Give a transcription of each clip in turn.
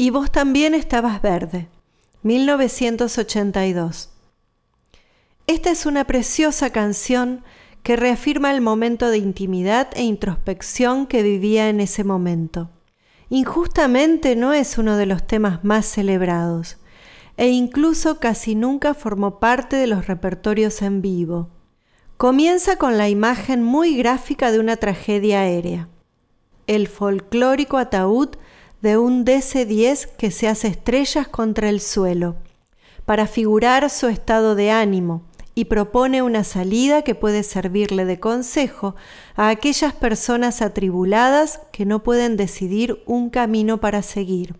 Y vos también estabas verde. 1982. Esta es una preciosa canción que reafirma el momento de intimidad e introspección que vivía en ese momento. Injustamente no es uno de los temas más celebrados, e incluso casi nunca formó parte de los repertorios en vivo. Comienza con la imagen muy gráfica de una tragedia aérea, el folclórico ataúd de un DC-10 que se hace estrellas contra el suelo, para figurar su estado de ánimo, y propone una salida que puede servirle de consejo a aquellas personas atribuladas que no pueden decidir un camino para seguir.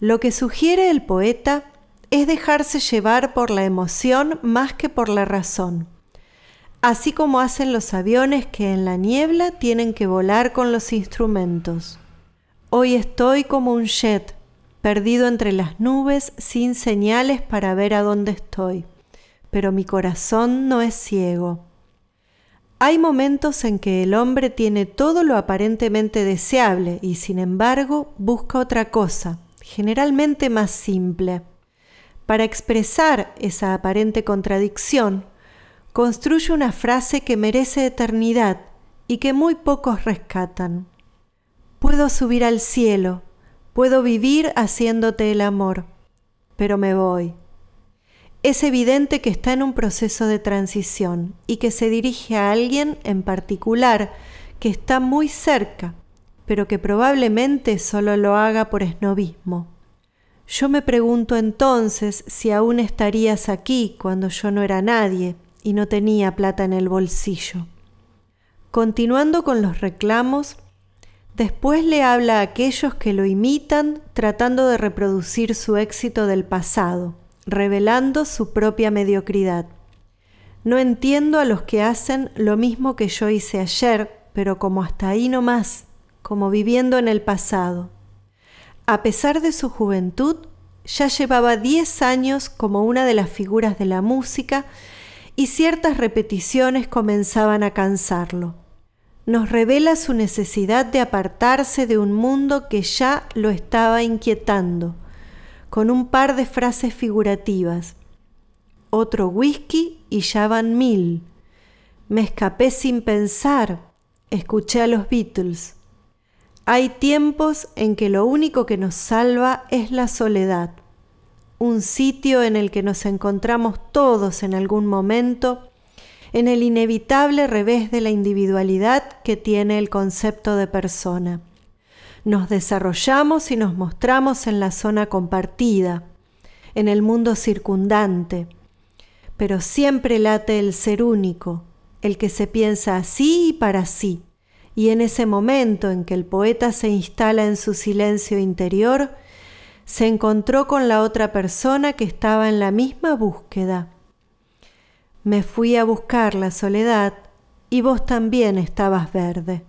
Lo que sugiere el poeta es dejarse llevar por la emoción más que por la razón, así como hacen los aviones que en la niebla tienen que volar con los instrumentos. Hoy estoy como un jet, perdido entre las nubes sin señales para ver a dónde estoy pero mi corazón no es ciego. Hay momentos en que el hombre tiene todo lo aparentemente deseable y sin embargo busca otra cosa, generalmente más simple. Para expresar esa aparente contradicción, construye una frase que merece eternidad y que muy pocos rescatan. Puedo subir al cielo, puedo vivir haciéndote el amor, pero me voy es evidente que está en un proceso de transición y que se dirige a alguien en particular que está muy cerca, pero que probablemente solo lo haga por esnovismo. Yo me pregunto entonces si aún estarías aquí cuando yo no era nadie y no tenía plata en el bolsillo. Continuando con los reclamos, después le habla a aquellos que lo imitan tratando de reproducir su éxito del pasado revelando su propia mediocridad. No entiendo a los que hacen lo mismo que yo hice ayer, pero como hasta ahí no más, como viviendo en el pasado. A pesar de su juventud, ya llevaba diez años como una de las figuras de la música y ciertas repeticiones comenzaban a cansarlo. Nos revela su necesidad de apartarse de un mundo que ya lo estaba inquietando con un par de frases figurativas. Otro whisky y ya van mil. Me escapé sin pensar. Escuché a los Beatles. Hay tiempos en que lo único que nos salva es la soledad, un sitio en el que nos encontramos todos en algún momento, en el inevitable revés de la individualidad que tiene el concepto de persona nos desarrollamos y nos mostramos en la zona compartida, en el mundo circundante, pero siempre late el ser único, el que se piensa así y para sí, y en ese momento en que el poeta se instala en su silencio interior, se encontró con la otra persona que estaba en la misma búsqueda. Me fui a buscar la soledad y vos también estabas verde.